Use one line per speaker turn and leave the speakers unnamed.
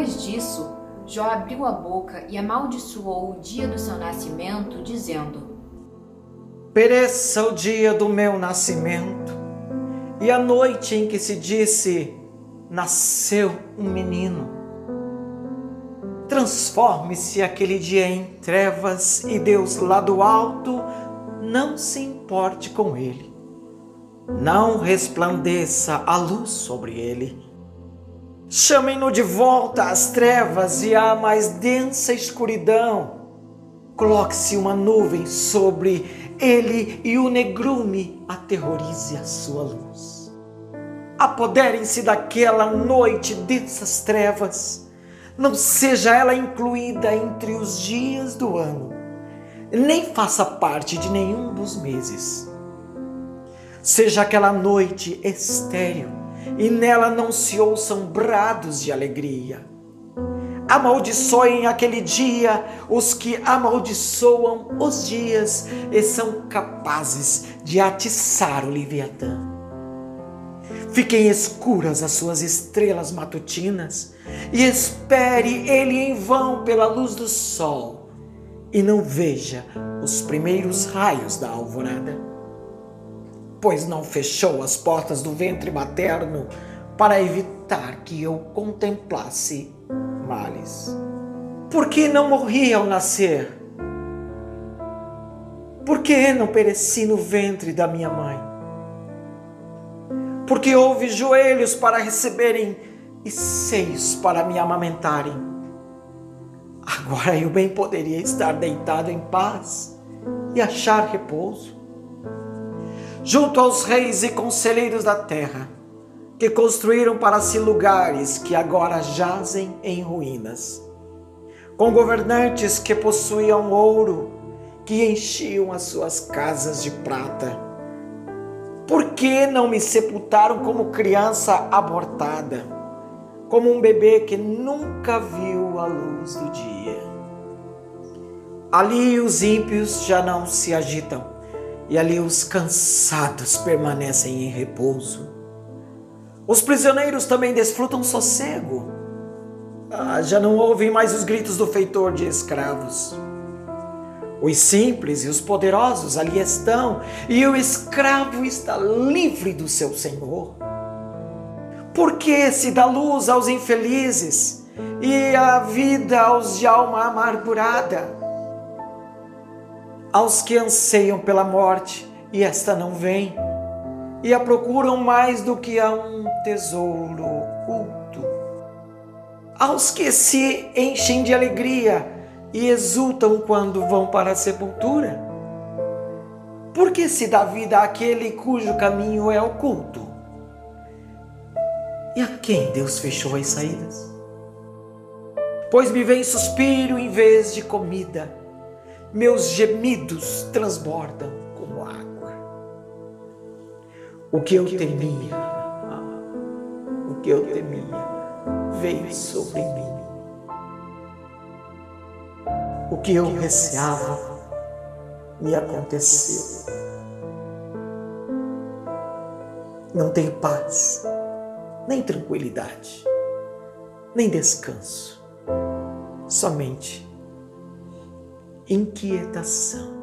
Depois disso, Jó abriu a boca e amaldiçoou o dia do seu nascimento, dizendo:
Pereça o dia do meu nascimento e a noite em que se disse: Nasceu um menino. Transforme-se aquele dia em trevas e Deus lá do alto não se importe com ele. Não resplandeça a luz sobre ele. Chamem-no de volta às trevas e à mais densa escuridão. Coloque-se uma nuvem sobre ele e o negrume aterrorize a sua luz. Apoderem-se daquela noite dessas trevas não seja ela incluída entre os dias do ano, nem faça parte de nenhum dos meses. Seja aquela noite estéril e nela não se ouçam brados de alegria. Amaldiçoem aquele dia os que amaldiçoam os dias e são capazes de atiçar o Leviatã. Fiquem escuras as suas estrelas matutinas e espere ele em vão pela luz do sol e não veja os primeiros raios da alvorada. Pois não fechou as portas do ventre materno para evitar que eu contemplasse males. Por que não morri ao nascer? Por que não pereci no ventre da minha mãe? Porque houve joelhos para receberem e seios para me amamentarem. Agora eu bem poderia estar deitado em paz e achar repouso. Junto aos reis e conselheiros da terra, que construíram para si lugares que agora jazem em ruínas, com governantes que possuíam ouro, que enchiam as suas casas de prata. Por que não me sepultaram como criança abortada? como um bebê que nunca viu a luz do dia. Ali os ímpios já não se agitam, e ali os cansados permanecem em repouso. Os prisioneiros também desfrutam sossego. Ah, já não ouvem mais os gritos do feitor de escravos. Os simples e os poderosos ali estão, e o escravo está livre do seu senhor. Por que se dá luz aos infelizes e a vida aos de alma amargurada? Aos que anseiam pela morte e esta não vem, e a procuram mais do que a um tesouro oculto. Aos que se enchem de alegria e exultam quando vão para a sepultura? Por que se dá vida àquele cujo caminho é oculto? E a quem Deus fechou as saídas? Pois me vem suspiro em vez de comida, meus gemidos transbordam como água. O que eu temia, o que eu temia, veio sobre mim. O que eu receava me aconteceu. Não tenho paz nem tranquilidade, nem descanso, somente inquietação.